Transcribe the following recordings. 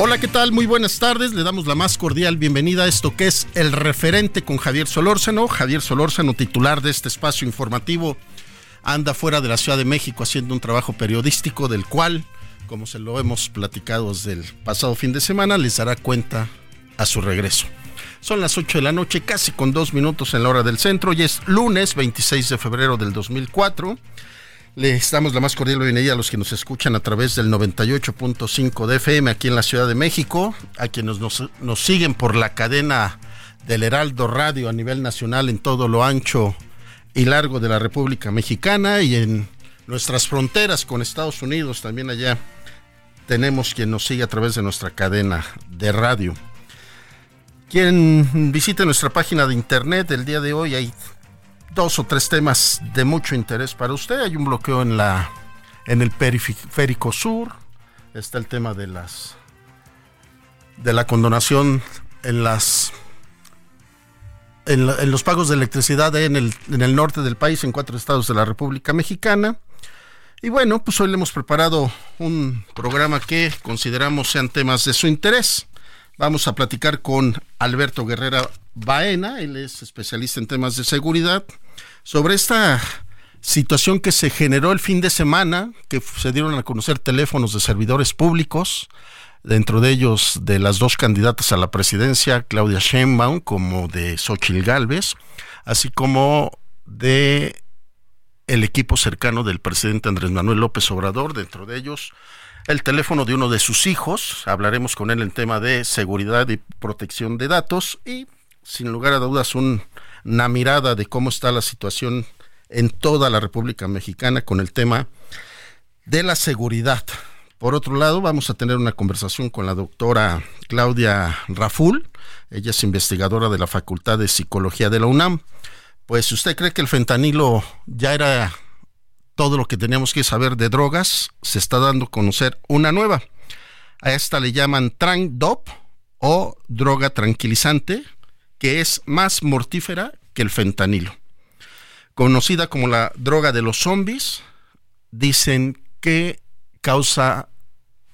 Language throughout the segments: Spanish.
Hola, ¿qué tal? Muy buenas tardes. Le damos la más cordial bienvenida a esto que es el referente con Javier Solórzano. Javier Solórzano, titular de este espacio informativo, anda fuera de la Ciudad de México haciendo un trabajo periodístico del cual, como se lo hemos platicado desde el pasado fin de semana, les dará cuenta a su regreso. Son las 8 de la noche, casi con dos minutos en la hora del centro, y es lunes 26 de febrero del 2004. Les damos la más cordial bienvenida a los que nos escuchan a través del 98.5 de FM aquí en la Ciudad de México, a quienes nos, nos, siguen por la cadena del Heraldo Radio a nivel nacional en todo lo ancho y largo de la República Mexicana y en nuestras fronteras con Estados Unidos también allá tenemos quien nos sigue a través de nuestra cadena de radio. Quien visite nuestra página de internet el día de hoy, hay dos o tres temas de mucho interés para usted. Hay un bloqueo en la en el periférico sur. Está el tema de las de la condonación en las en, en los pagos de electricidad en el, en el norte del país, en cuatro estados de la República Mexicana. Y bueno, pues hoy le hemos preparado un programa que consideramos sean temas de su interés. Vamos a platicar con Alberto Guerrera Baena, él es especialista en temas de seguridad, sobre esta situación que se generó el fin de semana, que se dieron a conocer teléfonos de servidores públicos, dentro de ellos de las dos candidatas a la presidencia, Claudia Sheinbaum como de Xochitl Galvez, así como de el equipo cercano del presidente Andrés Manuel López Obrador, dentro de ellos el teléfono de uno de sus hijos, hablaremos con él en tema de seguridad y protección de datos y sin lugar a dudas una mirada de cómo está la situación en toda la República Mexicana con el tema de la seguridad. Por otro lado, vamos a tener una conversación con la doctora Claudia Raful. Ella es investigadora de la Facultad de Psicología de la UNAM. Pues usted cree que el fentanilo ya era todo lo que teníamos que saber de drogas, se está dando a conocer una nueva. A esta le llaman Trangdop o droga tranquilizante que es más mortífera que el fentanilo. Conocida como la droga de los zombies, dicen que causa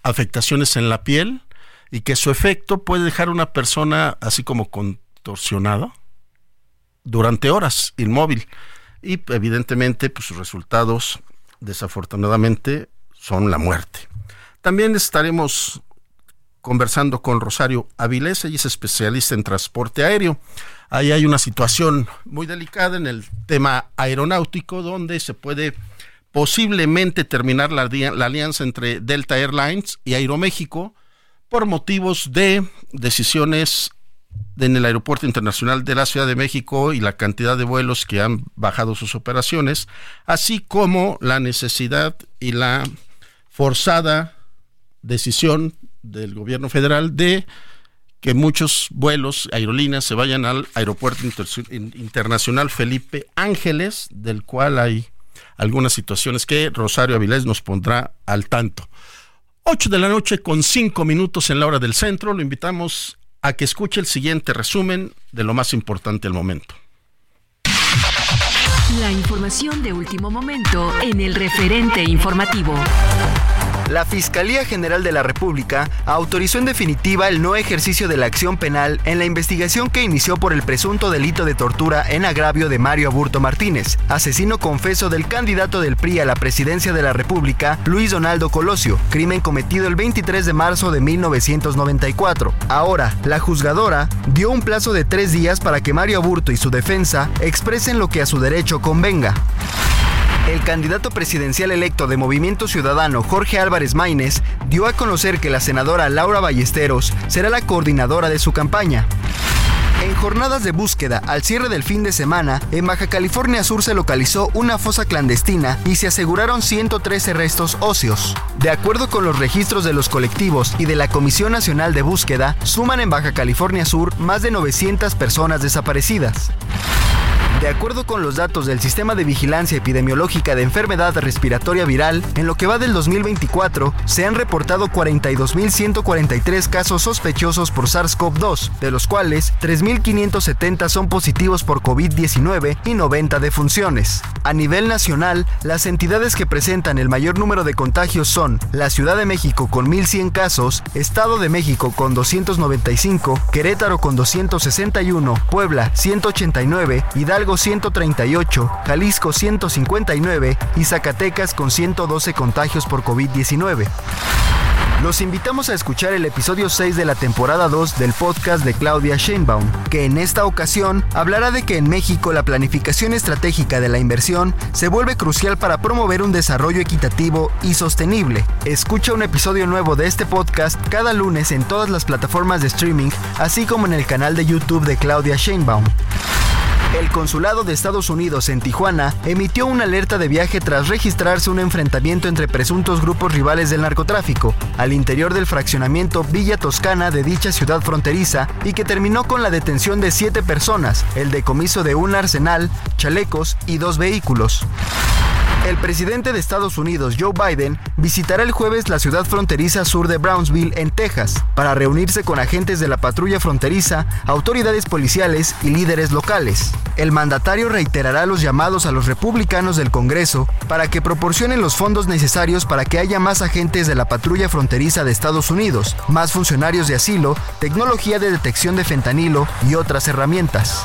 afectaciones en la piel y que su efecto puede dejar a una persona así como contorsionada durante horas, inmóvil. Y evidentemente, pues sus resultados, desafortunadamente, son la muerte. También estaremos conversando con Rosario Avilés, ella es especialista en transporte aéreo. Ahí hay una situación muy delicada en el tema aeronáutico donde se puede posiblemente terminar la, la alianza entre Delta Airlines y Aeroméxico por motivos de decisiones en el Aeropuerto Internacional de la Ciudad de México y la cantidad de vuelos que han bajado sus operaciones, así como la necesidad y la forzada decisión del gobierno federal de que muchos vuelos, aerolíneas, se vayan al Aeropuerto Internacional Felipe Ángeles, del cual hay algunas situaciones que Rosario Avilés nos pondrá al tanto. 8 de la noche con 5 minutos en la hora del centro. Lo invitamos a que escuche el siguiente resumen de lo más importante del momento. La información de último momento en el referente informativo. La Fiscalía General de la República autorizó en definitiva el no ejercicio de la acción penal en la investigación que inició por el presunto delito de tortura en agravio de Mario Aburto Martínez, asesino confeso del candidato del PRI a la presidencia de la República, Luis Donaldo Colosio, crimen cometido el 23 de marzo de 1994. Ahora, la juzgadora dio un plazo de tres días para que Mario Aburto y su defensa expresen lo que a su derecho convenga. El candidato presidencial electo de Movimiento Ciudadano, Jorge Álvarez Maínez, dio a conocer que la senadora Laura Ballesteros será la coordinadora de su campaña. En jornadas de búsqueda al cierre del fin de semana, en Baja California Sur se localizó una fosa clandestina y se aseguraron 113 restos óseos. De acuerdo con los registros de los colectivos y de la Comisión Nacional de Búsqueda, suman en Baja California Sur más de 900 personas desaparecidas. De acuerdo con los datos del Sistema de Vigilancia Epidemiológica de Enfermedad Respiratoria Viral, en lo que va del 2024, se han reportado 42.143 casos sospechosos por SARS-CoV-2, de los cuales 3.570 son positivos por COVID-19 y 90 defunciones. A nivel nacional, las entidades que presentan el mayor número de contagios son la Ciudad de México con 1.100 casos, Estado de México con 295, Querétaro con 261, Puebla 189, Hidalgo 138, Jalisco 159 y Zacatecas con 112 contagios por COVID-19. Los invitamos a escuchar el episodio 6 de la temporada 2 del podcast de Claudia Sheinbaum, que en esta ocasión hablará de que en México la planificación estratégica de la inversión se vuelve crucial para promover un desarrollo equitativo y sostenible. Escucha un episodio nuevo de este podcast cada lunes en todas las plataformas de streaming, así como en el canal de YouTube de Claudia Sheinbaum. El Consulado de Estados Unidos en Tijuana emitió una alerta de viaje tras registrarse un enfrentamiento entre presuntos grupos rivales del narcotráfico al interior del fraccionamiento Villa Toscana de dicha ciudad fronteriza y que terminó con la detención de siete personas, el decomiso de un arsenal, chalecos y dos vehículos. El presidente de Estados Unidos, Joe Biden, visitará el jueves la ciudad fronteriza sur de Brownsville, en Texas, para reunirse con agentes de la patrulla fronteriza, autoridades policiales y líderes locales. El mandatario reiterará los llamados a los republicanos del Congreso para que proporcionen los fondos necesarios para que haya más agentes de la patrulla fronteriza de Estados Unidos, más funcionarios de asilo, tecnología de detección de fentanilo y otras herramientas.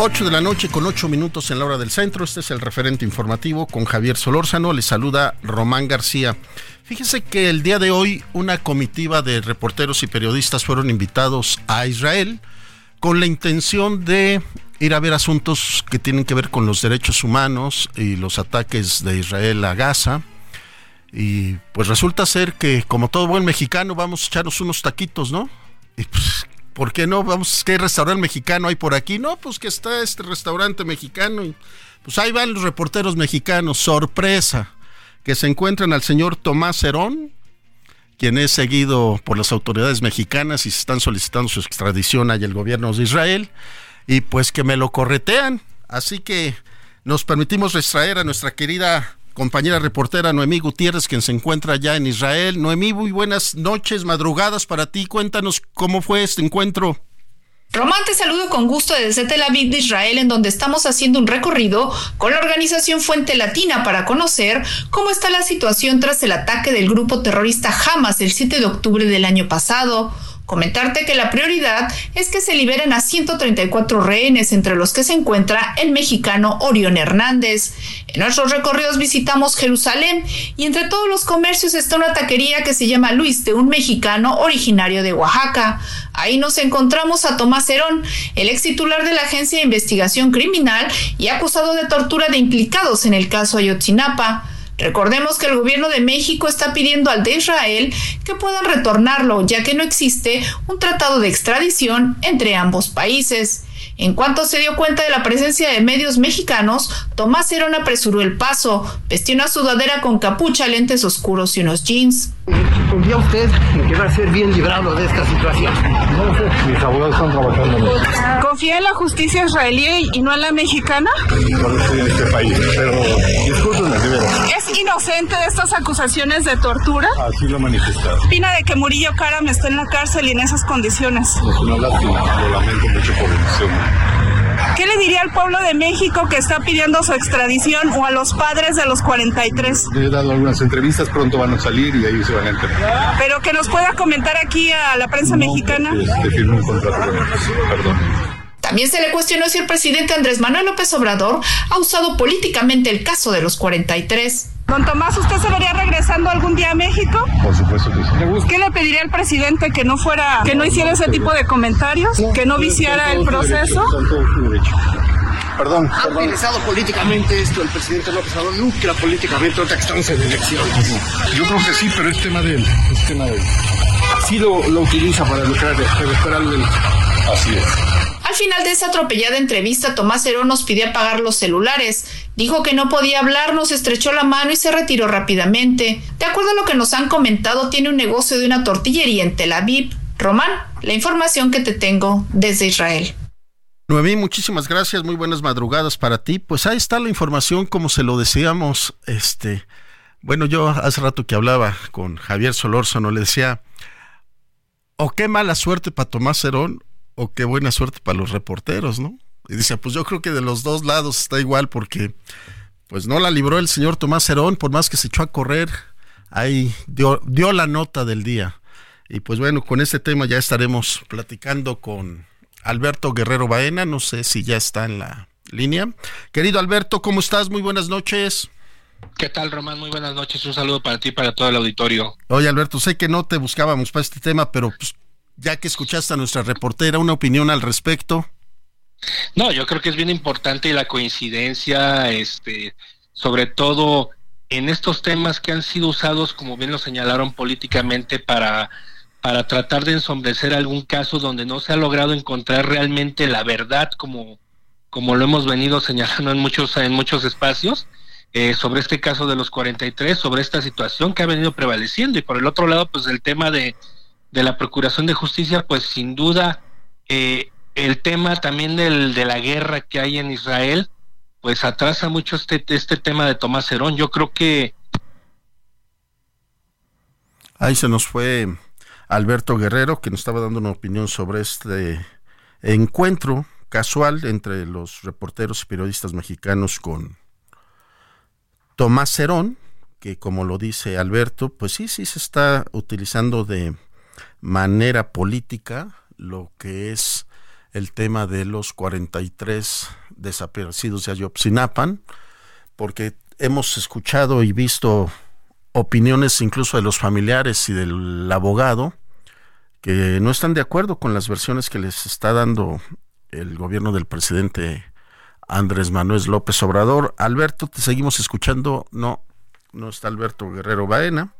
8 de la noche con 8 minutos en la hora del centro. Este es el referente informativo con Javier Solórzano. Le saluda Román García. Fíjese que el día de hoy una comitiva de reporteros y periodistas fueron invitados a Israel con la intención de ir a ver asuntos que tienen que ver con los derechos humanos y los ataques de Israel a Gaza. Y pues resulta ser que, como todo buen mexicano, vamos a echarnos unos taquitos, ¿no? Y pues, ¿por qué no? Vamos, ¿qué restaurante mexicano hay por aquí? No, pues que está este restaurante mexicano. Y, pues ahí van los reporteros mexicanos, sorpresa, que se encuentran al señor Tomás Herón, quien es seguido por las autoridades mexicanas y se están solicitando su extradición allá el gobierno de Israel, y pues que me lo corretean. Así que nos permitimos extraer a nuestra querida compañera reportera Noemí Gutiérrez, quien se encuentra ya en Israel. Noemí, muy buenas noches, madrugadas para ti. Cuéntanos cómo fue este encuentro. Román, te saludo con gusto desde Tel Aviv de Israel, en donde estamos haciendo un recorrido con la organización Fuente Latina para conocer cómo está la situación tras el ataque del grupo terrorista Hamas el 7 de octubre del año pasado Comentarte que la prioridad es que se liberen a 134 rehenes, entre los que se encuentra el mexicano Orión Hernández. En nuestros recorridos visitamos Jerusalén y entre todos los comercios está una taquería que se llama Luis de un mexicano originario de Oaxaca. Ahí nos encontramos a Tomás Herón, el ex titular de la Agencia de Investigación Criminal y acusado de tortura de implicados en el caso Ayotzinapa. Recordemos que el gobierno de México está pidiendo al de Israel que puedan retornarlo, ya que no existe un tratado de extradición entre ambos países. En cuanto se dio cuenta de la presencia de medios mexicanos, Tomás Herón apresuró el paso, vestió una sudadera con capucha, lentes oscuros y unos jeans. ¿Confía usted en que va a ser bien librado de esta situación? No sé, mis abogados están trabajando ¿Confía en la justicia israelí y no en la mexicana? No estoy en este país, pero discúlpenme, de ¿Es inocente de estas acusaciones de tortura? Así lo ha manifestado. ¿Opina de que Murillo Karam está en la cárcel y en esas condiciones? Es una lástima, lo lamento mucho por el ¿Qué le diría al pueblo de México que está pidiendo su extradición o a los padres de los 43? Le he dado algunas entrevistas, pronto van a salir y ahí se van a enterar. Pero que nos pueda comentar aquí a la prensa mexicana. Este, un contrato con perdón. También se le cuestionó si el presidente Andrés Manuel López Obrador ha usado políticamente el caso de los 43. Don Tomás, ¿usted se vería regresando algún día a México? Por supuesto que sí. ¿Qué le pediría al presidente que no fuera, que no hiciera ese tipo de comentarios, que no viciara el proceso? Perdón. ¿Ha utilizado políticamente esto el presidente López Obrador? Lucra políticamente ahorita que estamos en elecciones. Yo creo que sí, pero es tema de él. Es tema de él. Sí lo, lo utiliza para lucrar, pero esperarlo. Así es. Al final de esa atropellada entrevista, Tomás Herón nos pidió apagar los celulares. Dijo que no podía hablar, nos estrechó la mano y se retiró rápidamente. De acuerdo a lo que nos han comentado, tiene un negocio de una tortillería en Tel Aviv. Román, la información que te tengo desde Israel. Noemí, muchísimas gracias, muy buenas madrugadas para ti. Pues ahí está la información, como se lo decíamos, este, bueno, yo hace rato que hablaba con Javier Solórzano, le decía, o qué mala suerte para Tomás Herón, o qué buena suerte para los reporteros, ¿no? Y dice, pues yo creo que de los dos lados está igual porque pues no la libró el señor Tomás Herón, por más que se echó a correr, ahí dio, dio la nota del día. Y pues bueno, con este tema ya estaremos platicando con Alberto Guerrero Baena, no sé si ya está en la línea. Querido Alberto, ¿cómo estás? Muy buenas noches. ¿Qué tal, Román? Muy buenas noches. Un saludo para ti y para todo el auditorio. Oye, Alberto, sé que no te buscábamos para este tema, pero pues, ya que escuchaste a nuestra reportera, una opinión al respecto. No, yo creo que es bien importante la coincidencia, este, sobre todo en estos temas que han sido usados, como bien lo señalaron políticamente, para, para tratar de ensombrecer algún caso donde no se ha logrado encontrar realmente la verdad, como, como lo hemos venido señalando en muchos, en muchos espacios. Eh, sobre este caso de los 43, sobre esta situación que ha venido prevaleciendo y por el otro lado, pues el tema de, de la Procuración de Justicia, pues sin duda eh, el tema también del, de la guerra que hay en Israel, pues atrasa mucho este, este tema de Tomás Herón. Yo creo que... Ahí se nos fue Alberto Guerrero, que nos estaba dando una opinión sobre este encuentro casual entre los reporteros y periodistas mexicanos con Tomás Herón, que como lo dice Alberto, pues sí, sí se está utilizando de manera política lo que es el tema de los 43 desaparecidos de Ayopsinapan, porque hemos escuchado y visto opiniones incluso de los familiares y del abogado que no están de acuerdo con las versiones que les está dando el gobierno del presidente Andrés Manuel López Obrador. Alberto, te seguimos escuchando. No, no está Alberto Guerrero Baena.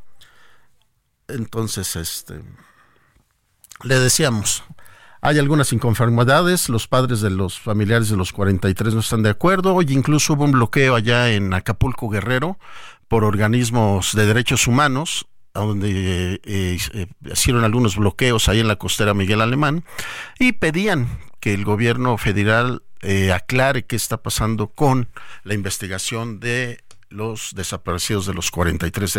Entonces, este, le decíamos, hay algunas inconformidades, los padres de los familiares de los 43 no están de acuerdo, hoy incluso hubo un bloqueo allá en Acapulco Guerrero por organismos de derechos humanos, donde eh, eh, hicieron algunos bloqueos ahí en la costera Miguel Alemán y pedían que el gobierno federal eh, aclare qué está pasando con la investigación de los desaparecidos de los 43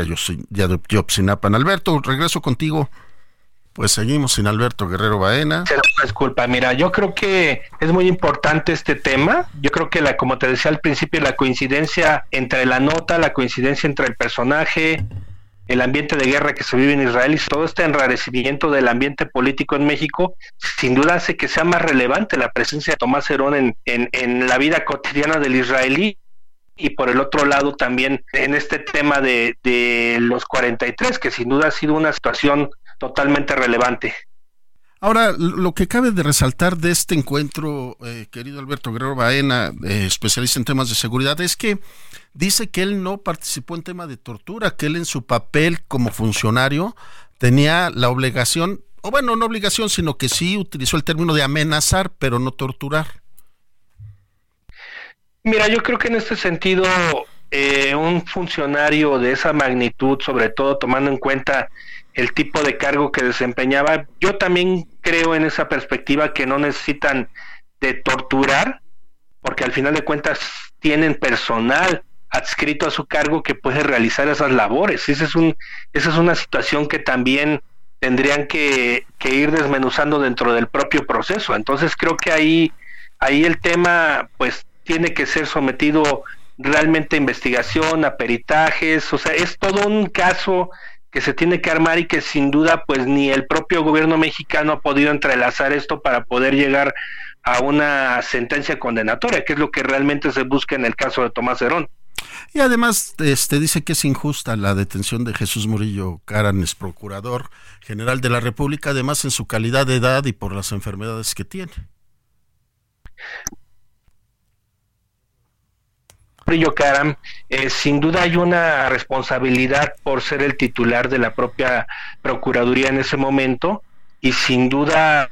de Ayotzinapa. Alberto, regreso contigo. Pues seguimos sin Alberto Guerrero Baena. Disculpa, mira, yo creo que es muy importante este tema. Yo creo que la, como te decía al principio, la coincidencia entre la nota, la coincidencia entre el personaje, el ambiente de guerra que se vive en Israel y todo este enrarecimiento del ambiente político en México, sin duda hace que sea más relevante la presencia de Tomás Herón en, en, en la vida cotidiana del israelí y por el otro lado también en este tema de, de los 43, que sin duda ha sido una situación totalmente relevante. Ahora, lo que cabe de resaltar de este encuentro, eh, querido Alberto Guerrero Baena, eh, especialista en temas de seguridad, es que dice que él no participó en tema de tortura, que él en su papel como funcionario tenía la obligación, o bueno, no obligación, sino que sí utilizó el término de amenazar, pero no torturar. Mira, yo creo que en este sentido, eh, un funcionario de esa magnitud, sobre todo tomando en cuenta el tipo de cargo que desempeñaba. Yo también creo en esa perspectiva que no necesitan de torturar, porque al final de cuentas tienen personal adscrito a su cargo que puede realizar esas labores. Esa es, un, esa es una situación que también tendrían que, que, ir desmenuzando dentro del propio proceso. Entonces creo que ahí, ahí el tema pues tiene que ser sometido realmente a investigación, a peritajes, o sea, es todo un caso que se tiene que armar y que sin duda pues ni el propio gobierno mexicano ha podido entrelazar esto para poder llegar a una sentencia condenatoria, que es lo que realmente se busca en el caso de Tomás Herón. Y además este dice que es injusta la detención de Jesús Murillo Caranes, procurador general de la República, además en su calidad de edad y por las enfermedades que tiene. Murillo Caram, eh, sin duda hay una responsabilidad por ser el titular de la propia Procuraduría en ese momento y sin duda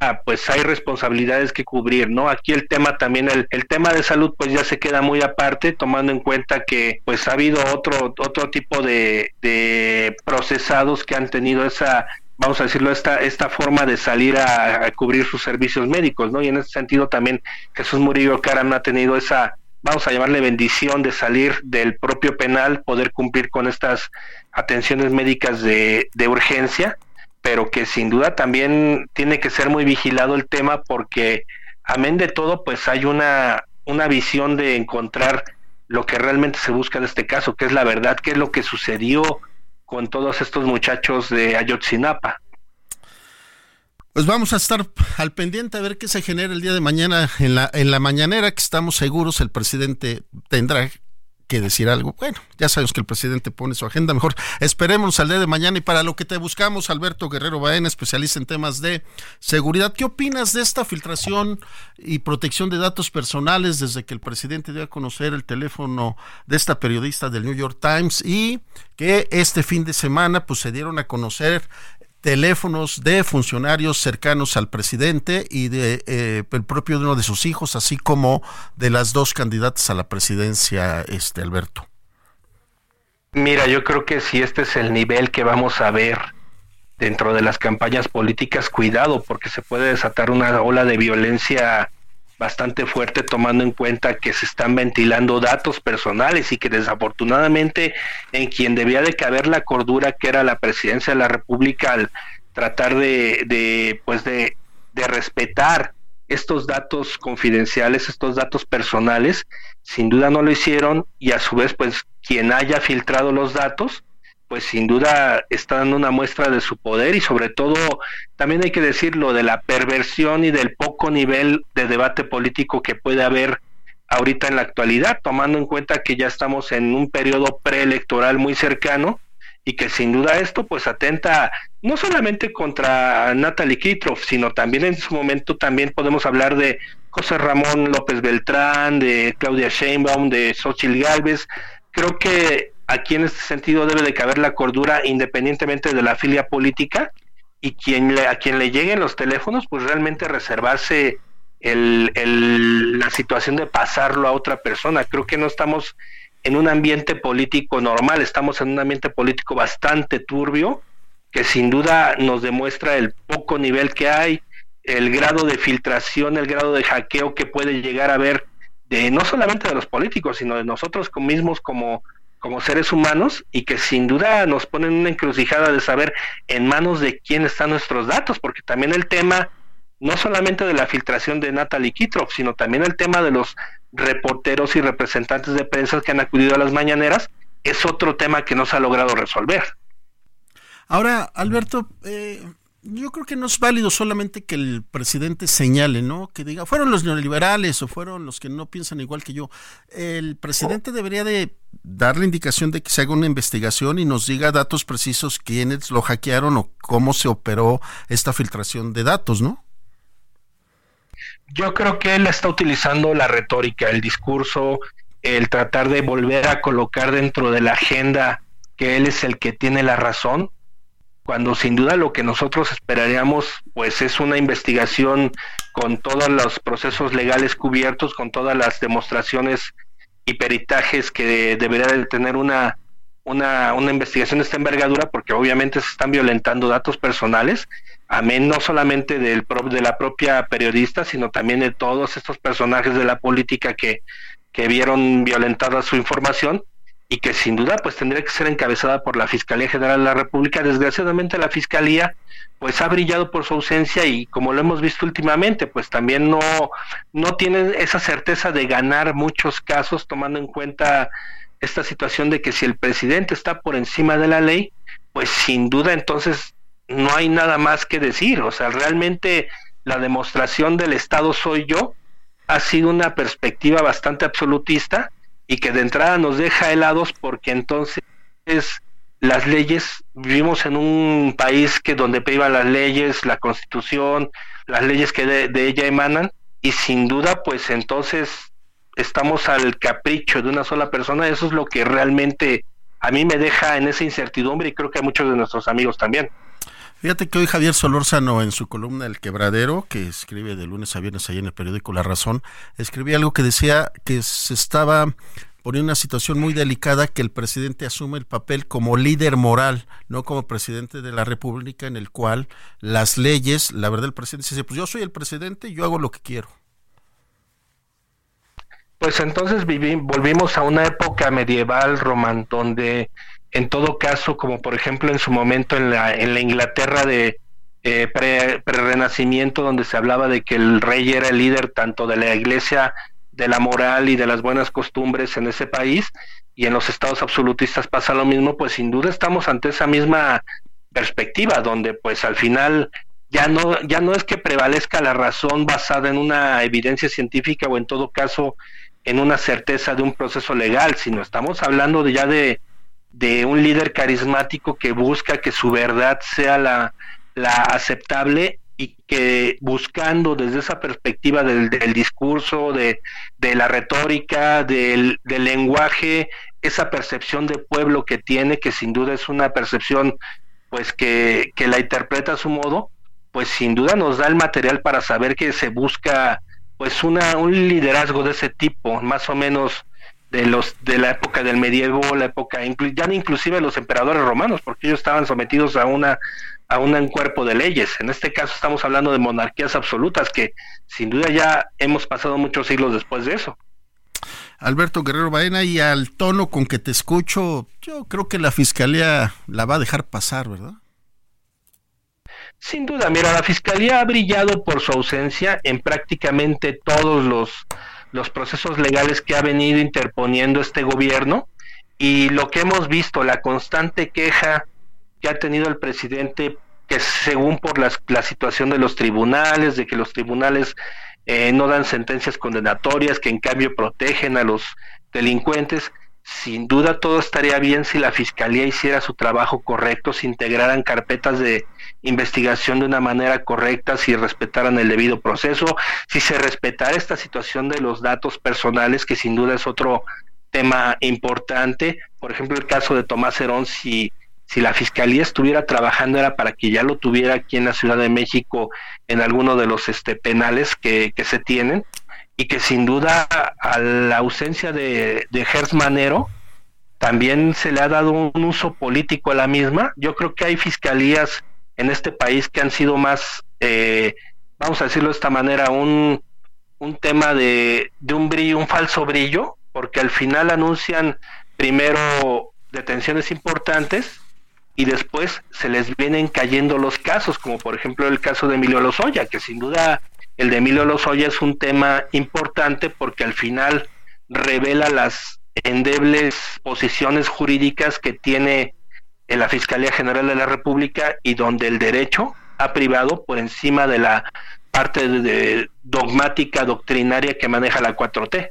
ah, pues hay responsabilidades que cubrir, ¿no? Aquí el tema también, el, el, tema de salud pues ya se queda muy aparte, tomando en cuenta que pues ha habido otro, otro tipo de, procesados que han tenido esa vamos a decirlo, esta, esta forma de salir a, a, cubrir sus servicios médicos, ¿no? Y en ese sentido también Jesús Murillo Caram ha tenido esa, vamos a llamarle bendición de salir del propio penal, poder cumplir con estas atenciones médicas de, de urgencia, pero que sin duda también tiene que ser muy vigilado el tema porque, amén de todo, pues hay una, una visión de encontrar lo que realmente se busca en este caso, que es la verdad, qué es lo que sucedió con todos estos muchachos de Ayotzinapa. Pues vamos a estar al pendiente a ver qué se genera el día de mañana en la, en la mañanera, que estamos seguros el presidente tendrá que decir algo. Bueno, ya sabemos que el presidente pone su agenda, mejor esperemos al día de mañana y para lo que te buscamos, Alberto Guerrero Baena, especialista en temas de seguridad. ¿Qué opinas de esta filtración y protección de datos personales desde que el presidente dio a conocer el teléfono de esta periodista del New York Times y que este fin de semana pues se dieron a conocer teléfonos de funcionarios cercanos al presidente y de eh, el propio de uno de sus hijos, así como de las dos candidatas a la presidencia, este Alberto. Mira, yo creo que si este es el nivel que vamos a ver dentro de las campañas políticas, cuidado, porque se puede desatar una ola de violencia bastante fuerte tomando en cuenta que se están ventilando datos personales y que desafortunadamente en quien debía de caber la cordura que era la presidencia de la república al tratar de, de pues de, de respetar estos datos confidenciales, estos datos personales, sin duda no lo hicieron y a su vez pues quien haya filtrado los datos pues sin duda está dando una muestra de su poder y sobre todo también hay que decirlo de la perversión y del poco nivel de debate político que puede haber ahorita en la actualidad, tomando en cuenta que ya estamos en un periodo preelectoral muy cercano y que sin duda esto pues atenta no solamente contra Natalie Kitroff, sino también en su momento también podemos hablar de José Ramón López Beltrán, de Claudia Sheinbaum, de Xochitl Galvez. Creo que aquí en este sentido debe de caber la cordura independientemente de la filia política y quien le, a quien le lleguen los teléfonos, pues realmente reservarse el, la situación de pasarlo a otra persona. Creo que no estamos en un ambiente político normal, estamos en un ambiente político bastante turbio, que sin duda nos demuestra el poco nivel que hay, el grado de filtración, el grado de hackeo que puede llegar a haber de no solamente de los políticos, sino de nosotros mismos como como seres humanos y que sin duda nos ponen una encrucijada de saber en manos de quién están nuestros datos, porque también el tema no solamente de la filtración de Natalie Kitroff, sino también el tema de los reporteros y representantes de prensa que han acudido a las mañaneras, es otro tema que no se ha logrado resolver. Ahora, Alberto, eh, yo creo que no es válido solamente que el presidente señale, ¿no? Que diga, fueron los neoliberales o fueron los que no piensan igual que yo. El presidente debería de dar la indicación de que se haga una investigación y nos diga datos precisos quiénes lo hackearon o cómo se operó esta filtración de datos, ¿no? Yo creo que él está utilizando la retórica, el discurso, el tratar de volver a colocar dentro de la agenda que él es el que tiene la razón cuando sin duda lo que nosotros esperaríamos pues es una investigación con todos los procesos legales cubiertos, con todas las demostraciones y peritajes que debería de tener una, una, una investigación de esta envergadura, porque obviamente se están violentando datos personales, amén no solamente del, de la propia periodista, sino también de todos estos personajes de la política que, que vieron violentada su información y que sin duda pues tendría que ser encabezada por la Fiscalía General de la República. Desgraciadamente la Fiscalía pues ha brillado por su ausencia y como lo hemos visto últimamente pues también no, no tiene esa certeza de ganar muchos casos tomando en cuenta esta situación de que si el presidente está por encima de la ley pues sin duda entonces no hay nada más que decir. O sea, realmente la demostración del Estado soy yo ha sido una perspectiva bastante absolutista y que de entrada nos deja helados porque entonces las leyes, vivimos en un país que donde privan las leyes, la constitución, las leyes que de, ella emanan y sin duda pues entonces estamos al capricho de una sola persona, eso es lo que realmente a mí me deja en esa incertidumbre y creo que a muchos de nuestros amigos también. Fíjate que hoy Javier Solórzano en su columna El Quebradero, que escribe de lunes a viernes ahí en el periódico La Razón, escribía algo que decía que se estaba poniendo una situación muy delicada que el presidente asume el papel como líder moral, no como presidente de la República, en el cual las leyes, la verdad el presidente dice, pues yo soy el presidente, yo hago lo que quiero. Pues entonces volvimos a una época medieval, Román, donde en todo caso, como por ejemplo en su momento en la, en la Inglaterra de eh, pre-renacimiento, donde se hablaba de que el rey era el líder tanto de la iglesia, de la moral y de las buenas costumbres en ese país, y en los estados absolutistas pasa lo mismo, pues sin duda estamos ante esa misma perspectiva, donde pues al final ya no, ya no es que prevalezca la razón basada en una evidencia científica o en todo caso en una certeza de un proceso legal, sino estamos hablando de ya de de un líder carismático que busca que su verdad sea la, la aceptable y que buscando desde esa perspectiva del, del discurso, de, de, la retórica, del, del, lenguaje, esa percepción de pueblo que tiene, que sin duda es una percepción pues que, que la interpreta a su modo, pues sin duda nos da el material para saber que se busca pues una, un liderazgo de ese tipo, más o menos de los de la época del medievo, la época ya inclusive los emperadores romanos, porque ellos estaban sometidos a una a un cuerpo de leyes. En este caso estamos hablando de monarquías absolutas que sin duda ya hemos pasado muchos siglos después de eso. Alberto Guerrero Baena, y al tono con que te escucho, yo creo que la fiscalía la va a dejar pasar, ¿verdad? Sin duda, mira, la fiscalía ha brillado por su ausencia en prácticamente todos los los procesos legales que ha venido interponiendo este gobierno y lo que hemos visto, la constante queja que ha tenido el presidente, que según por la, la situación de los tribunales, de que los tribunales eh, no dan sentencias condenatorias, que en cambio protegen a los delincuentes, sin duda todo estaría bien si la fiscalía hiciera su trabajo correcto, si integraran carpetas de investigación de una manera correcta, si respetaran el debido proceso, si se respetara esta situación de los datos personales, que sin duda es otro tema importante. Por ejemplo, el caso de Tomás Herón, si, si la fiscalía estuviera trabajando era para que ya lo tuviera aquí en la Ciudad de México en alguno de los este, penales que, que se tienen y que sin duda a la ausencia de, de Manero también se le ha dado un uso político a la misma. Yo creo que hay fiscalías en este país que han sido más, eh, vamos a decirlo de esta manera, un, un tema de, de un brillo, un falso brillo, porque al final anuncian primero detenciones importantes y después se les vienen cayendo los casos, como por ejemplo el caso de Emilio Lozoya, que sin duda el de Emilio Lozoya es un tema importante porque al final revela las endebles posiciones jurídicas que tiene en la Fiscalía General de la República y donde el derecho ha privado por encima de la parte de, dogmática, doctrinaria que maneja la 4T.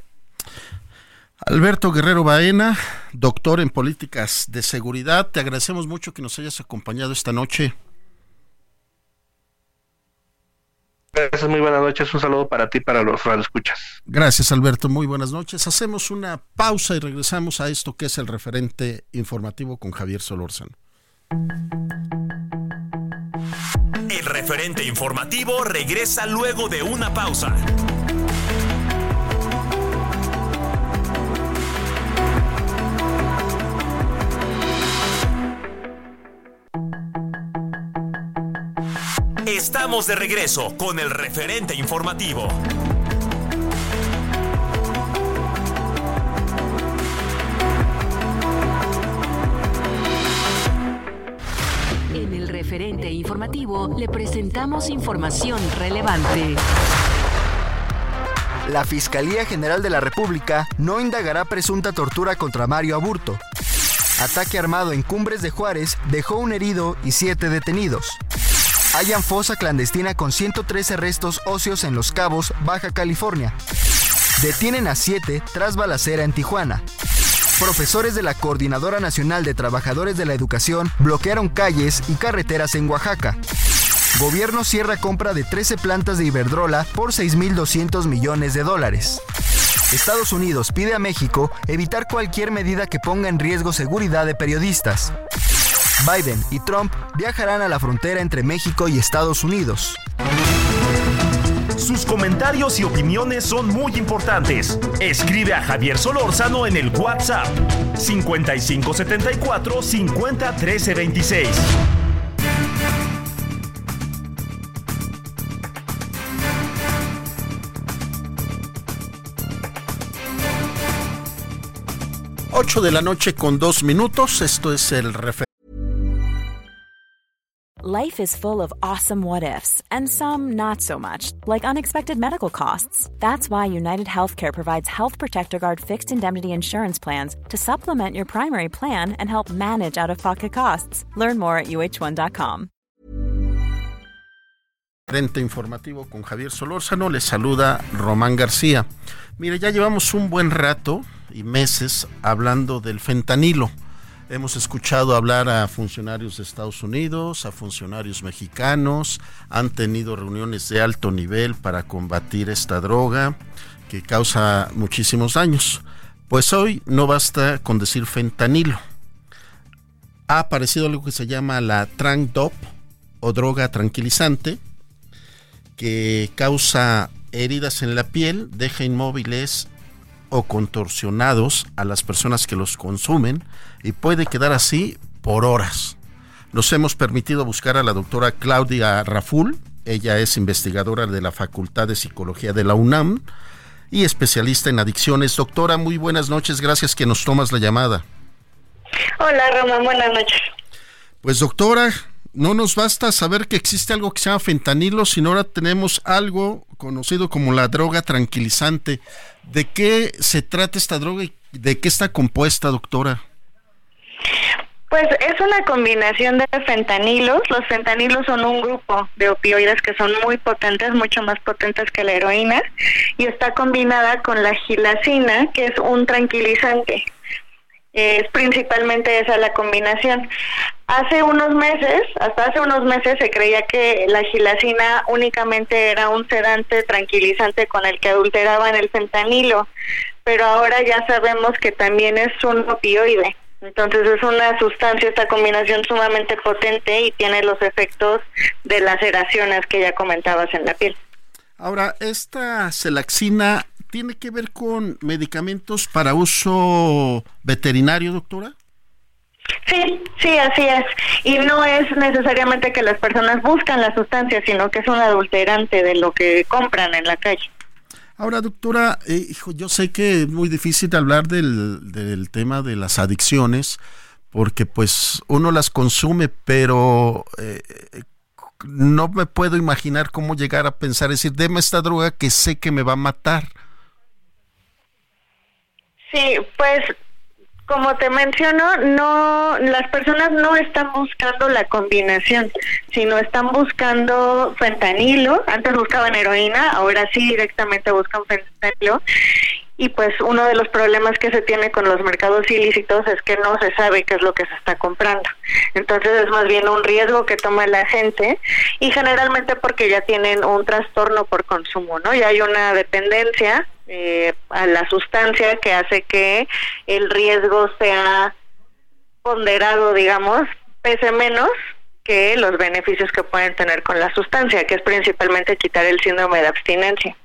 Alberto Guerrero Baena, doctor en políticas de seguridad, te agradecemos mucho que nos hayas acompañado esta noche. Gracias, muy buenas noches. Un saludo para ti y para los escuchas. Gracias, Alberto. Muy buenas noches. Hacemos una pausa y regresamos a esto que es el referente informativo con Javier Solórzano. El referente informativo regresa luego de una pausa. Estamos de regreso con el referente informativo. En el referente informativo le presentamos información relevante. La Fiscalía General de la República no indagará presunta tortura contra Mario Aburto. Ataque armado en Cumbres de Juárez dejó un herido y siete detenidos. Hayan fosa clandestina con 113 restos óseos en Los Cabos, Baja California. Detienen a siete tras balacera en Tijuana. Profesores de la Coordinadora Nacional de Trabajadores de la Educación bloquearon calles y carreteras en Oaxaca. Gobierno cierra compra de 13 plantas de Iberdrola por 6.200 millones de dólares. Estados Unidos pide a México evitar cualquier medida que ponga en riesgo seguridad de periodistas. Biden y Trump viajarán a la frontera entre México y Estados Unidos. Sus comentarios y opiniones son muy importantes. Escribe a Javier Solórzano en el WhatsApp 5574 50 13 26. Ocho de la noche con dos minutos. Esto es el referente. Life is full of awesome what ifs, and some not so much, like unexpected medical costs. That's why United Healthcare provides Health Protector Guard fixed indemnity insurance plans to supplement your primary plan and help manage out of pocket costs. Learn more at uh1.com. Frente informativo con Javier Solórzano, les saluda Román García. Mire, ya llevamos un buen rato y meses hablando del fentanilo. Hemos escuchado hablar a funcionarios de Estados Unidos, a funcionarios mexicanos, han tenido reuniones de alto nivel para combatir esta droga que causa muchísimos daños. Pues hoy no basta con decir fentanilo. Ha aparecido algo que se llama la Trankdop o droga tranquilizante que causa heridas en la piel, deja inmóviles o contorsionados a las personas que los consumen y puede quedar así por horas. Nos hemos permitido buscar a la doctora Claudia Raful, ella es investigadora de la Facultad de Psicología de la UNAM y especialista en adicciones. Doctora, muy buenas noches, gracias que nos tomas la llamada. Hola Román, buenas noches. Pues doctora, no nos basta saber que existe algo que se llama fentanilo, sino ahora tenemos algo conocido como la droga tranquilizante. ¿De qué se trata esta droga y de qué está compuesta, doctora? Pues es una combinación de fentanilos. Los fentanilos son un grupo de opioides que son muy potentes, mucho más potentes que la heroína, y está combinada con la gilacina, que es un tranquilizante. Es principalmente esa la combinación. Hace unos meses, hasta hace unos meses se creía que la gilacina únicamente era un sedante tranquilizante con el que adulteraban el fentanilo, pero ahora ya sabemos que también es un opioide. Entonces es una sustancia, esta combinación sumamente potente y tiene los efectos de laceraciones que ya comentabas en la piel. Ahora, esta celaxina tiene que ver con medicamentos para uso veterinario, doctora? Sí, sí, así es. Y no es necesariamente que las personas buscan la sustancia, sino que es un adulterante de lo que compran en la calle. Ahora, doctora, eh, hijo, yo sé que es muy difícil hablar del, del tema de las adicciones, porque pues uno las consume, pero eh, no me puedo imaginar cómo llegar a pensar, decir, deme esta droga que sé que me va a matar. Sí, pues como te menciono, no las personas no están buscando la combinación, sino están buscando fentanilo. Antes buscaban heroína, ahora sí directamente buscan fentanilo. Y pues uno de los problemas que se tiene con los mercados ilícitos es que no se sabe qué es lo que se está comprando. Entonces es más bien un riesgo que toma la gente y generalmente porque ya tienen un trastorno por consumo, ¿no? Ya hay una dependencia eh, a la sustancia que hace que el riesgo sea ponderado, digamos, pese menos que los beneficios que pueden tener con la sustancia, que es principalmente quitar el síndrome de abstinencia.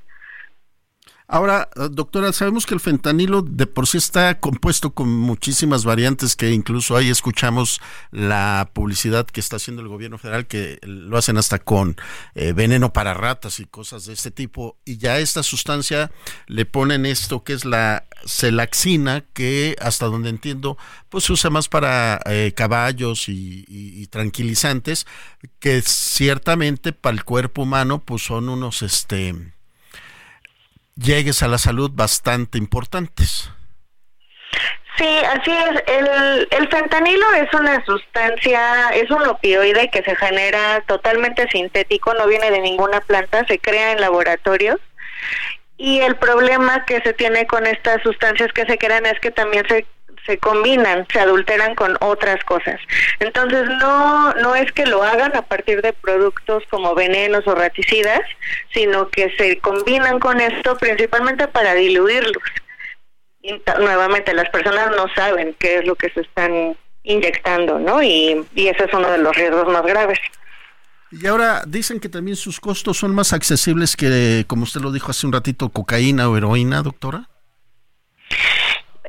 Ahora, doctora, sabemos que el fentanilo de por sí está compuesto con muchísimas variantes que incluso ahí escuchamos la publicidad que está haciendo el gobierno federal que lo hacen hasta con eh, veneno para ratas y cosas de este tipo. Y ya esta sustancia le ponen esto que es la celaxina que hasta donde entiendo pues se usa más para eh, caballos y, y tranquilizantes que ciertamente para el cuerpo humano pues son unos este llegues a la salud bastante importantes. Sí, así es. El, fentanilo es una sustancia, es un opioide que se genera totalmente sintético, no viene de ninguna planta, se crea en laboratorios. Y el problema que se tiene con estas sustancias que se crean es que también se se combinan, se adulteran con otras cosas. Entonces no no es que lo hagan a partir de productos como venenos o raticidas, sino que se combinan con esto principalmente para diluirlos. Y nuevamente las personas no saben qué es lo que se están inyectando, ¿no? Y, y ese es uno de los riesgos más graves. Y ahora dicen que también sus costos son más accesibles que, como usted lo dijo hace un ratito, cocaína o heroína, doctora.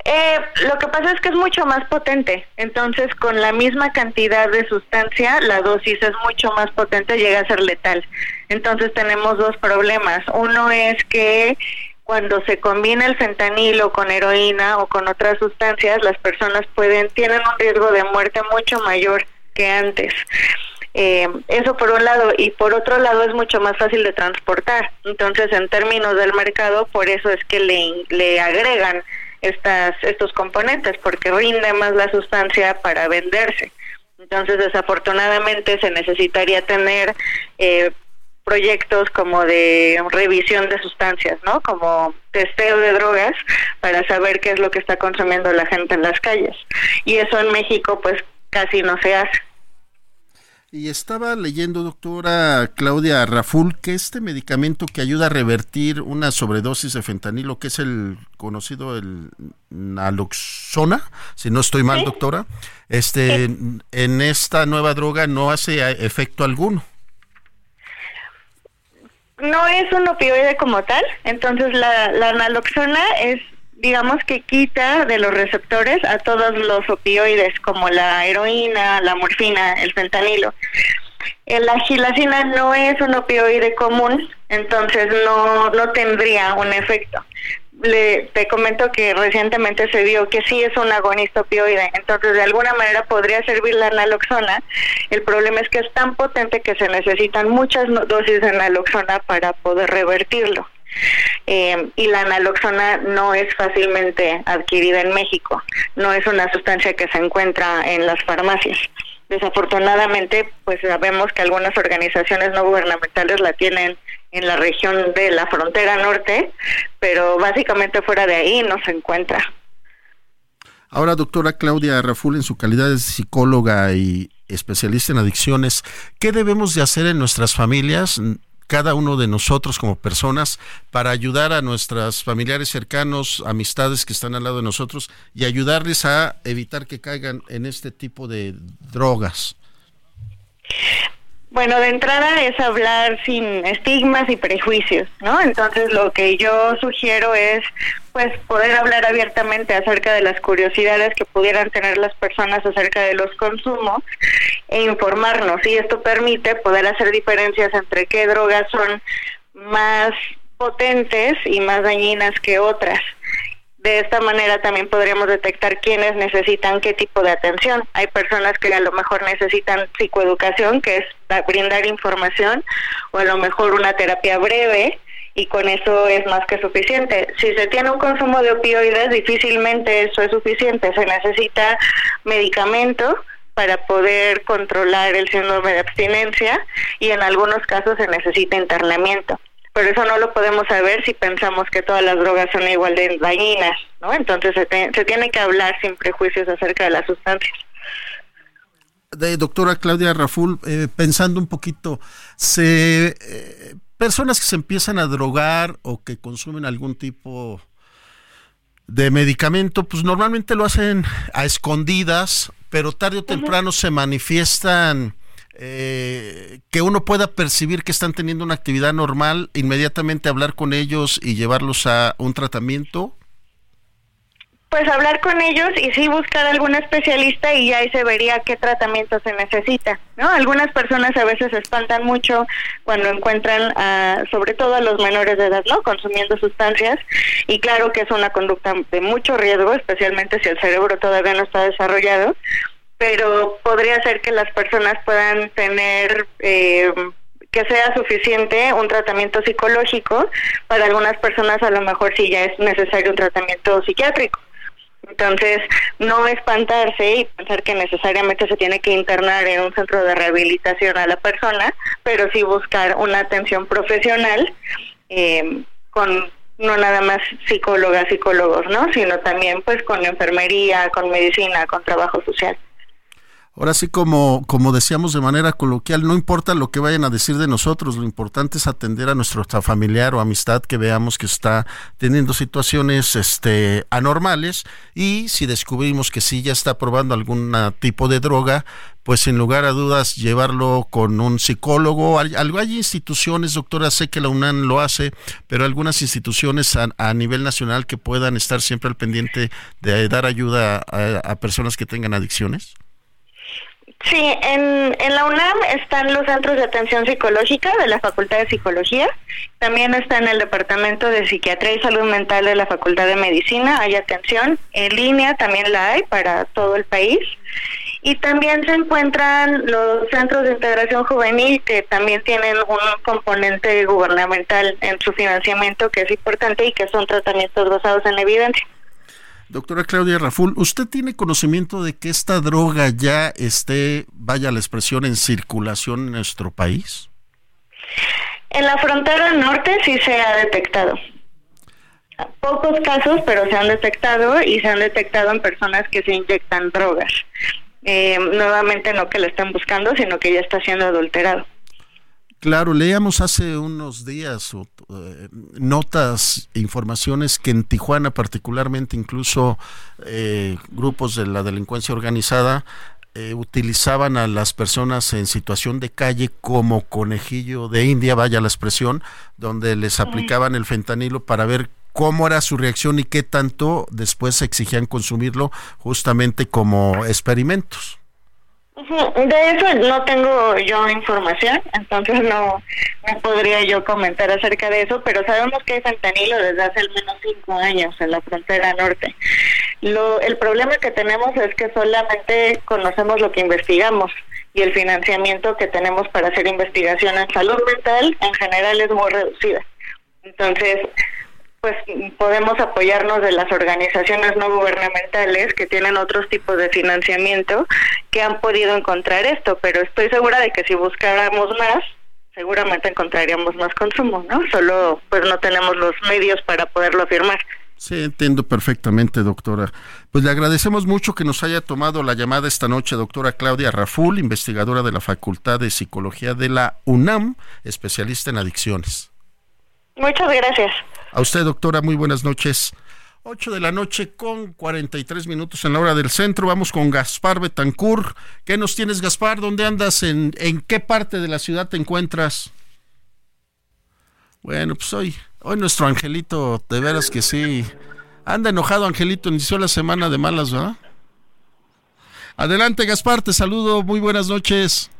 Eh, lo que pasa es que es mucho más potente, entonces con la misma cantidad de sustancia, la dosis es mucho más potente, llega a ser letal. Entonces tenemos dos problemas. Uno es que cuando se combina el fentanilo con heroína o con otras sustancias, las personas pueden tienen un riesgo de muerte mucho mayor que antes. Eh, eso por un lado y por otro lado es mucho más fácil de transportar. Entonces, en términos del mercado, por eso es que le, le agregan estas, estos componentes porque rinde más la sustancia para venderse. Entonces, desafortunadamente, se necesitaría tener eh, proyectos como de revisión de sustancias, ¿no? Como testeo de drogas para saber qué es lo que está consumiendo la gente en las calles. Y eso en México, pues, casi no se hace. Y estaba leyendo, doctora Claudia Raful, que este medicamento que ayuda a revertir una sobredosis de fentanilo, que es el conocido el naloxona, si no estoy mal, doctora, este, en esta nueva droga no hace efecto alguno. No es un opioide como tal, entonces la, la naloxona es digamos que quita de los receptores a todos los opioides como la heroína, la morfina, el fentanilo. La gilacina no es un opioide común, entonces no, no tendría un efecto. Le, te comento que recientemente se vio que sí es un agonista opioide, entonces de alguna manera podría servir la naloxona. El problema es que es tan potente que se necesitan muchas dosis de naloxona para poder revertirlo. Eh, y la naloxona no es fácilmente adquirida en México, no es una sustancia que se encuentra en las farmacias. Desafortunadamente, pues sabemos que algunas organizaciones no gubernamentales la tienen en la región de la frontera norte, pero básicamente fuera de ahí no se encuentra. Ahora, doctora Claudia Raful, en su calidad de psicóloga y especialista en adicciones, ¿qué debemos de hacer en nuestras familias? Cada uno de nosotros como personas para ayudar a nuestros familiares cercanos, amistades que están al lado de nosotros y ayudarles a evitar que caigan en este tipo de drogas? Bueno, de entrada es hablar sin estigmas y prejuicios, ¿no? Entonces lo que yo sugiero es pues poder hablar abiertamente acerca de las curiosidades que pudieran tener las personas acerca de los consumos e informarnos y esto permite poder hacer diferencias entre qué drogas son más potentes y más dañinas que otras. De esta manera también podríamos detectar quiénes necesitan qué tipo de atención. Hay personas que a lo mejor necesitan psicoeducación, que es brindar información, o a lo mejor una terapia breve, y con eso es más que suficiente. Si se tiene un consumo de opioides, difícilmente eso es suficiente. Se necesita medicamento para poder controlar el síndrome de abstinencia y en algunos casos se necesita internamiento. Pero eso no lo podemos saber si pensamos que todas las drogas son igual de dañinas, ¿no? Entonces se, se tiene que hablar sin prejuicios acerca de las sustancias. De doctora Claudia Raful, eh, pensando un poquito, se eh, personas que se empiezan a drogar o que consumen algún tipo de medicamento, pues normalmente lo hacen a escondidas, pero tarde o temprano se manifiestan eh, que uno pueda percibir que están teniendo una actividad normal, inmediatamente hablar con ellos y llevarlos a un tratamiento pues hablar con ellos y sí buscar algún especialista y ya ahí se vería qué tratamiento se necesita, ¿no? Algunas personas a veces espantan mucho cuando encuentran, sobre todo a los menores de edad, ¿no? Consumiendo sustancias y claro que es una conducta de mucho riesgo, especialmente si el cerebro todavía no está desarrollado, pero podría ser que las personas puedan tener eh, que sea suficiente un tratamiento psicológico, para algunas personas a lo mejor sí ya es necesario un tratamiento psiquiátrico. Entonces, no espantarse y pensar que necesariamente se tiene que internar en un centro de rehabilitación a la persona, pero sí buscar una atención profesional eh, con no nada más psicólogas, psicólogos, ¿no? Sino también pues con enfermería, con medicina, con trabajo social. Ahora sí, como, como decíamos de manera coloquial, no importa lo que vayan a decir de nosotros, lo importante es atender a nuestro familiar o amistad que veamos que está teniendo situaciones este, anormales y si descubrimos que sí ya está probando algún tipo de droga, pues sin lugar a dudas llevarlo con un psicólogo. Hay, hay instituciones, doctora, sé que la UNAM lo hace, pero algunas instituciones a, nivel nacional que puedan estar siempre al pendiente de dar ayuda a personas que tengan adicciones. Sí, en, en la UNAM están los centros de atención psicológica de la Facultad de Psicología, también está en el Departamento de Psiquiatría y Salud Mental de la Facultad de Medicina, hay atención en línea, también la hay para todo el país. Y también se encuentran los centros de integración juvenil que también tienen un componente gubernamental en su financiamiento que es importante y que son tratamientos basados en evidencia. Doctora Claudia Raful, ¿usted tiene conocimiento de que esta droga ya esté, vaya la expresión, en circulación en nuestro país? En la frontera norte sí se ha detectado. Pocos casos, pero se han detectado y se han detectado en personas que se inyectan drogas. Eh, nuevamente no que lo estén buscando, sino que ya está siendo adulterado. Claro, leíamos hace unos días eh, notas, informaciones que en Tijuana particularmente incluso eh, grupos de la delincuencia organizada eh, utilizaban a las personas en situación de calle como conejillo de India, vaya la expresión, donde les aplicaban el fentanilo para ver cómo era su reacción y qué tanto después exigían consumirlo justamente como experimentos. De eso no tengo yo información, entonces no, no podría yo comentar acerca de eso, pero sabemos que hay fentanilo desde hace al menos cinco años en la frontera norte. Lo, el problema que tenemos es que solamente conocemos lo que investigamos y el financiamiento que tenemos para hacer investigación en salud mental en general es muy reducida. Entonces, pues podemos apoyarnos de las organizaciones no gubernamentales que tienen otros tipos de financiamiento que han podido encontrar esto, pero estoy segura de que si buscáramos más, seguramente encontraríamos más consumo, ¿no? Solo pues no tenemos los medios para poderlo afirmar. Sí, entiendo perfectamente, doctora. Pues le agradecemos mucho que nos haya tomado la llamada esta noche, doctora Claudia Raful, investigadora de la Facultad de Psicología de la UNAM, especialista en adicciones. Muchas gracias. A usted, doctora, muy buenas noches. 8 de la noche con 43 minutos en la hora del centro. Vamos con Gaspar Betancur. ¿Qué nos tienes, Gaspar? ¿Dónde andas? ¿En, en qué parte de la ciudad te encuentras? Bueno, pues hoy, hoy nuestro Angelito, de veras que sí. Anda enojado, Angelito. Inició la semana de malas, ¿verdad? Adelante, Gaspar, te saludo. Muy buenas noches.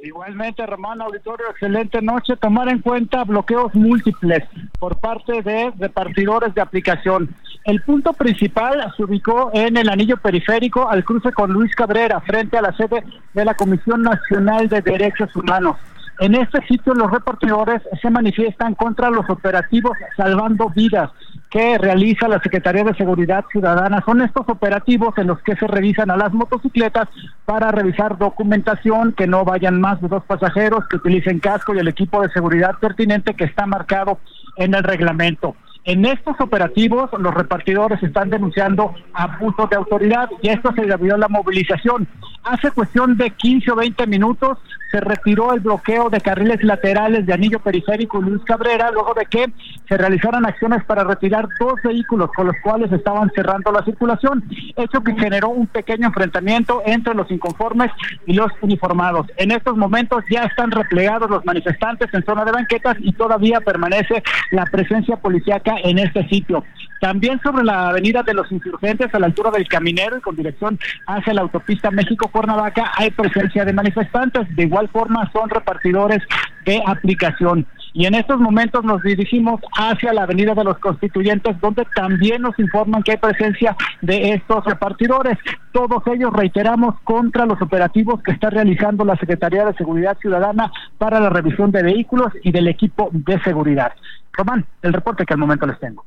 Igualmente, Román Auditorio, excelente noche. Tomar en cuenta bloqueos múltiples por parte de repartidores de aplicación. El punto principal se ubicó en el anillo periférico al cruce con Luis Cabrera, frente a la sede de la Comisión Nacional de Derechos Humanos. En este sitio los repartidores se manifiestan contra los operativos Salvando Vidas que realiza la Secretaría de Seguridad Ciudadana. Son estos operativos en los que se revisan a las motocicletas para revisar documentación, que no vayan más de dos pasajeros, que utilicen casco y el equipo de seguridad pertinente que está marcado en el reglamento. En estos operativos, los repartidores están denunciando abuso de autoridad y esto se debió a la movilización. Hace cuestión de 15 o 20 minutos se retiró el bloqueo de carriles laterales de Anillo Periférico Luis Cabrera, luego de que se realizaron acciones para retirar dos vehículos con los cuales estaban cerrando la circulación, hecho que generó un pequeño enfrentamiento entre los inconformes y los uniformados. En estos momentos ya están replegados los manifestantes en zona de banquetas y todavía permanece la presencia policíaca en este sitio. También sobre la avenida de los insurgentes a la altura del Caminero y con dirección hacia la autopista México-Cuernavaca hay presencia de manifestantes. De igual forma son repartidores de aplicación. Y en estos momentos nos dirigimos hacia la Avenida de los Constituyentes, donde también nos informan que hay presencia de estos repartidores. Todos ellos, reiteramos, contra los operativos que está realizando la Secretaría de Seguridad Ciudadana para la revisión de vehículos y del equipo de seguridad. Román, el reporte que al momento les tengo.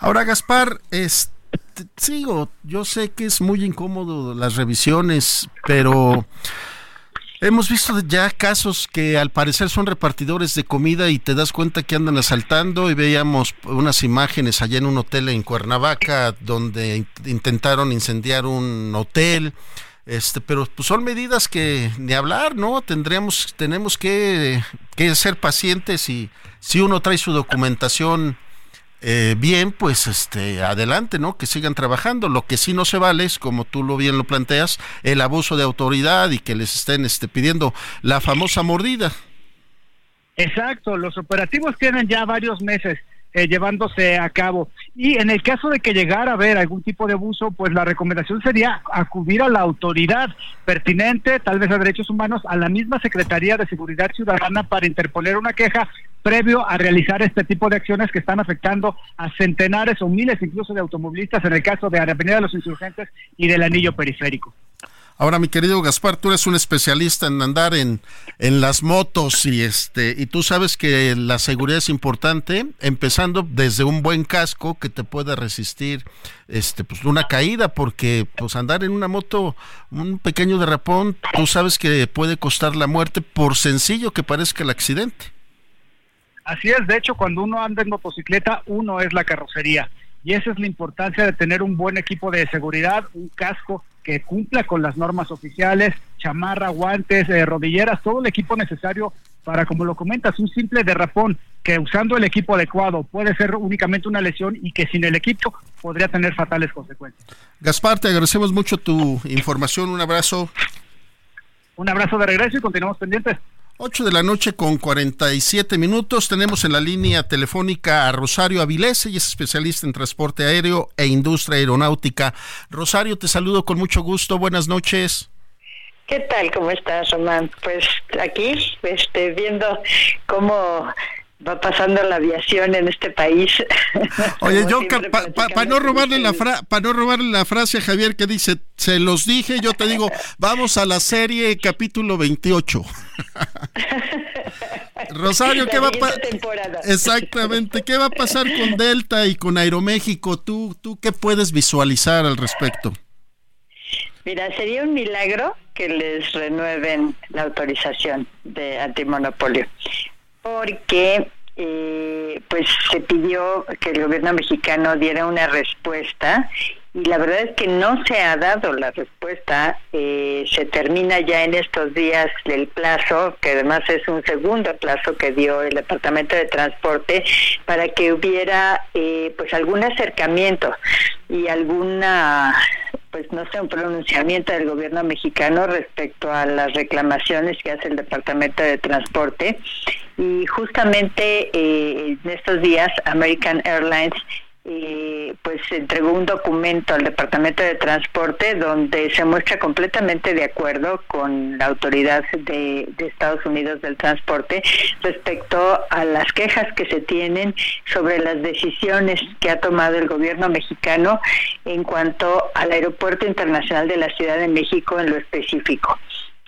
Ahora, Gaspar, es, sigo, yo sé que es muy incómodo las revisiones, pero hemos visto ya casos que al parecer son repartidores de comida y te das cuenta que andan asaltando y veíamos unas imágenes allá en un hotel en Cuernavaca donde intentaron incendiar un hotel. Este, pero pues son medidas que ni hablar, ¿no? Tendríamos, tenemos que, que ser pacientes y si uno trae su documentación eh, bien, pues este, adelante, ¿no? Que sigan trabajando. Lo que sí no se vale es, como tú lo bien lo planteas, el abuso de autoridad y que les estén este, pidiendo la famosa mordida. Exacto, los operativos tienen ya varios meses. Eh, llevándose a cabo. Y en el caso de que llegara a haber algún tipo de abuso, pues la recomendación sería acudir a la autoridad pertinente, tal vez a derechos humanos, a la misma Secretaría de Seguridad Ciudadana para interponer una queja previo a realizar este tipo de acciones que están afectando a centenares o miles incluso de automovilistas en el caso de Avenida de los Insurgentes y del Anillo Periférico. Ahora, mi querido Gaspar, tú eres un especialista en andar en, en las motos y este y tú sabes que la seguridad es importante, empezando desde un buen casco que te pueda resistir este pues una caída porque pues andar en una moto un pequeño derrapón, tú sabes que puede costar la muerte por sencillo que parezca el accidente. Así es, de hecho, cuando uno anda en motocicleta, uno es la carrocería y esa es la importancia de tener un buen equipo de seguridad, un casco que cumpla con las normas oficiales, chamarra, guantes, eh, rodilleras, todo el equipo necesario para, como lo comentas, un simple derrapón que usando el equipo adecuado puede ser únicamente una lesión y que sin el equipo podría tener fatales consecuencias. Gaspar, te agradecemos mucho tu información, un abrazo. Un abrazo de regreso y continuamos pendientes. 8 de la noche con 47 minutos. Tenemos en la línea telefónica a Rosario Avilés, y es especialista en transporte aéreo e industria aeronáutica. Rosario, te saludo con mucho gusto. Buenas noches. ¿Qué tal? ¿Cómo estás, Román? Pues aquí, este, viendo cómo va pasando la aviación en este país. Oye, yo para no robarle la para no robarle la frase a Javier que dice, "Se los dije", yo te digo, "Vamos a la serie capítulo 28." Rosario, ¿qué va a? Exactamente, ¿qué va a pasar con Delta y con Aeroméxico? ¿Tú tú qué puedes visualizar al respecto? Mira, sería un milagro que les renueven la autorización de antimonopolio porque eh, pues se pidió que el gobierno mexicano diera una respuesta y la verdad es que no se ha dado la respuesta. Eh, se termina ya en estos días el plazo, que además es un segundo plazo que dio el Departamento de Transporte para que hubiera eh, pues algún acercamiento y alguna pues no sé, un pronunciamiento del gobierno mexicano respecto a las reclamaciones que hace el Departamento de Transporte. Y justamente eh, en estos días American Airlines eh, pues entregó un documento al Departamento de Transporte donde se muestra completamente de acuerdo con la autoridad de, Estados Unidos del transporte respecto a las quejas que se tienen sobre las decisiones que ha tomado el gobierno mexicano en cuanto al Aeropuerto Internacional de la Ciudad de México en lo específico.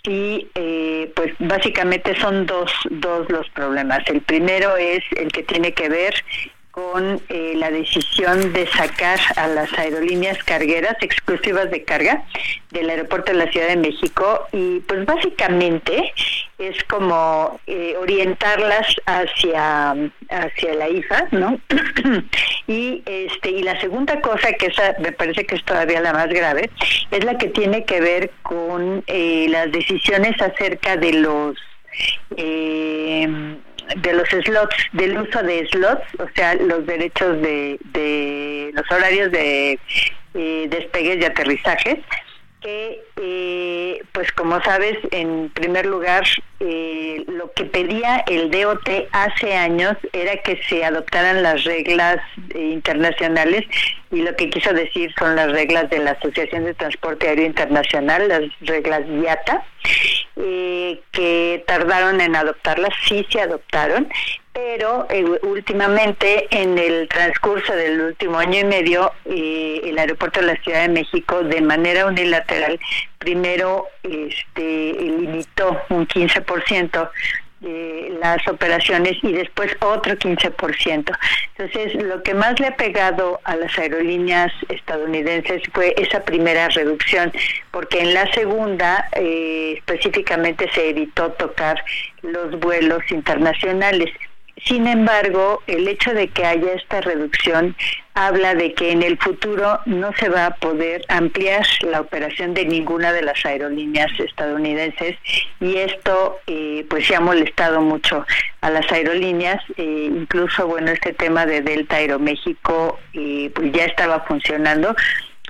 y eh, pues básicamente son dos, dos los problemas. El primero es el que tiene que ver con eh, la decisión de sacar a las aerolíneas cargueras exclusivas de carga del aeropuerto de la Ciudad de México y pues básicamente es como eh, orientarlas hacia hacia la IFA, ¿no? y este y la segunda cosa que esa me parece que es todavía la más grave es la que tiene que ver con eh, las decisiones acerca de los de los slots, del uso de slots, o sea, los derechos de, de los horarios de eh, despegues y aterrizajes, que, eh, pues como sabes, en primer lugar, eh, lo que pedía el DOT hace años era que se adoptaran las reglas internacionales y lo que quiso decir son las reglas de la Asociación de Transporte Aéreo Internacional, las reglas IATA, que tardaron en adoptarlas, sí se adoptaron, pero eh, últimamente en el transcurso del último año y medio eh, el aeropuerto de la Ciudad de México de manera unilateral primero este, limitó un 15% las operaciones y después otro 15%. Entonces, lo que más le ha pegado a las aerolíneas estadounidenses fue esa primera reducción, porque en la segunda eh, específicamente se evitó tocar los vuelos internacionales. Sin embargo, el hecho de que haya esta reducción habla de que en el futuro no se va a poder ampliar la operación de ninguna de las aerolíneas estadounidenses y esto eh, pues se ha molestado mucho a las aerolíneas eh, incluso bueno este tema de Delta Aeroméxico eh, pues ya estaba funcionando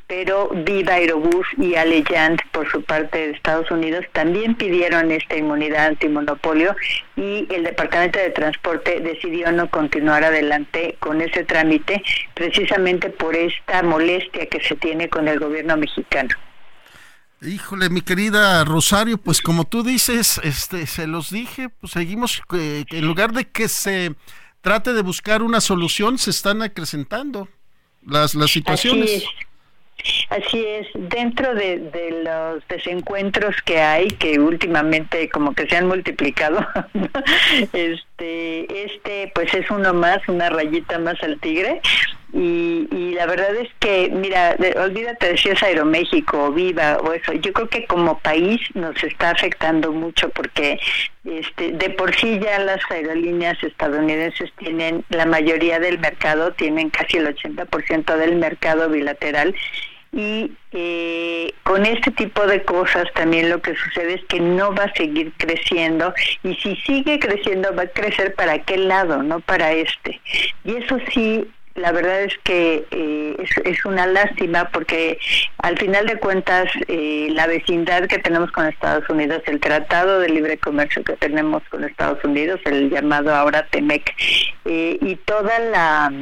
pero Viva Aerobús y Allianz por su parte de Estados Unidos también pidieron esta inmunidad antimonopolio y el Departamento de Transporte decidió no continuar adelante con ese trámite precisamente por esta molestia que se tiene con el gobierno mexicano. Híjole, mi querida Rosario, pues como tú dices, este, se los dije, pues seguimos, eh, en lugar de que se trate de buscar una solución, se están acrecentando las, las situaciones. Así es, dentro de, los desencuentros que hay, que últimamente como que se han multiplicado, este, este pues es uno más, una rayita más al tigre, y, y, la verdad es que, mira, olvídate de si es Aeroméxico, Viva o eso. Yo creo que como país nos está afectando mucho porque este, de por sí ya las aerolíneas estadounidenses tienen la mayoría del mercado, tienen casi el 80% del mercado bilateral y eh, con este tipo de cosas también lo que sucede es que no va a seguir creciendo y si sigue creciendo va a crecer para aquel lado, no para este. Y eso sí la verdad es que eh, es, una lástima porque al final de cuentas eh, la vecindad que tenemos con Estados Unidos, el tratado de libre comercio que tenemos con Estados Unidos, el llamado ahora TEMEC, eh, y toda la,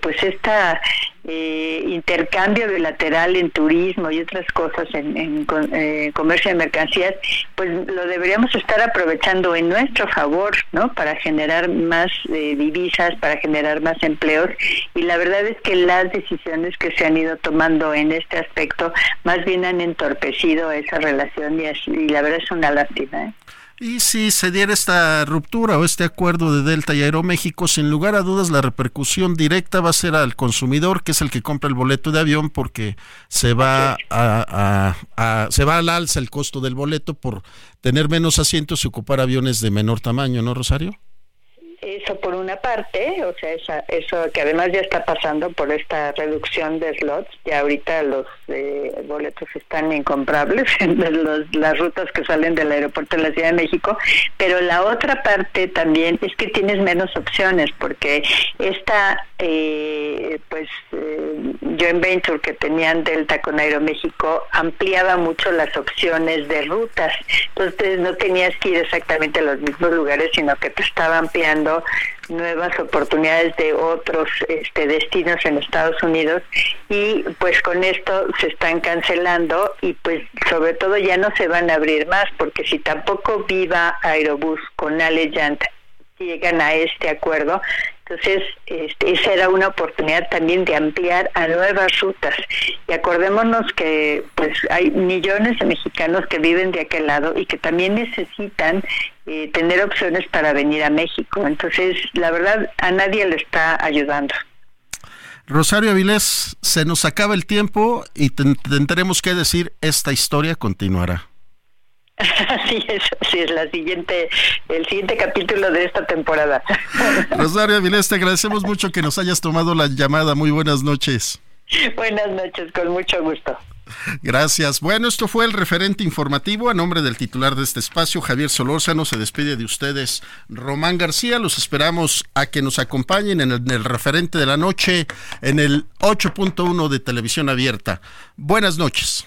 pues esta intercambio bilateral en turismo y otras cosas en, en comercio de mercancías, pues lo deberíamos estar aprovechando en nuestro favor, ¿no? Para generar más divisas, para generar más empleos y la verdad es que las decisiones que se han ido tomando en este aspecto más bien han entorpecido esa relación y, la verdad es una lástima. ¿eh? Y si se diera esta ruptura o este acuerdo de Delta y Aeroméxico, sin lugar a dudas la repercusión directa va a ser al consumidor, que es el que compra el boleto de avión, porque se va a, se va al alza el costo del boleto por tener menos asientos y ocupar aviones de menor tamaño, ¿no, Rosario? Eso por una parte, o sea, esa, eso que además ya está pasando por esta reducción de slots, ya ahorita los eh, boletos están incomprables los, las rutas que salen del aeropuerto de la Ciudad de México, pero la otra parte también es que tienes menos opciones, porque esta, eh, pues, eh, joint venture que tenían Delta con Aeroméxico ampliaba mucho las opciones de rutas, entonces no tenías que ir exactamente a los mismos lugares, sino que te estaba ampliando nuevas oportunidades de otros este, destinos en Estados Unidos y pues con esto se están cancelando y pues sobre todo ya no se van a abrir más porque si tampoco viva Aerobús con Allegiant llegan a este acuerdo, Entonces, este, esa era una oportunidad también de ampliar a nuevas rutas. Y acordémonos que pues hay millones de mexicanos que viven de aquel lado y que también necesitan eh, tener opciones para venir a México. Entonces, la verdad, a nadie le está ayudando. Rosario Avilés, se nos acaba el tiempo y tendremos que decir, esta historia continuará. Así es, así es la siguiente, el siguiente capítulo de esta temporada. Rosario Avilés, te agradecemos mucho que nos hayas tomado la llamada. Muy buenas noches. Buenas noches, con mucho gusto. Gracias. Bueno, esto fue el referente informativo. A nombre del titular de este espacio, Javier Solórzano, se despide de ustedes Román García. Los esperamos a que nos acompañen en el, en el referente de la noche en el 8.1 de televisión abierta. Buenas noches.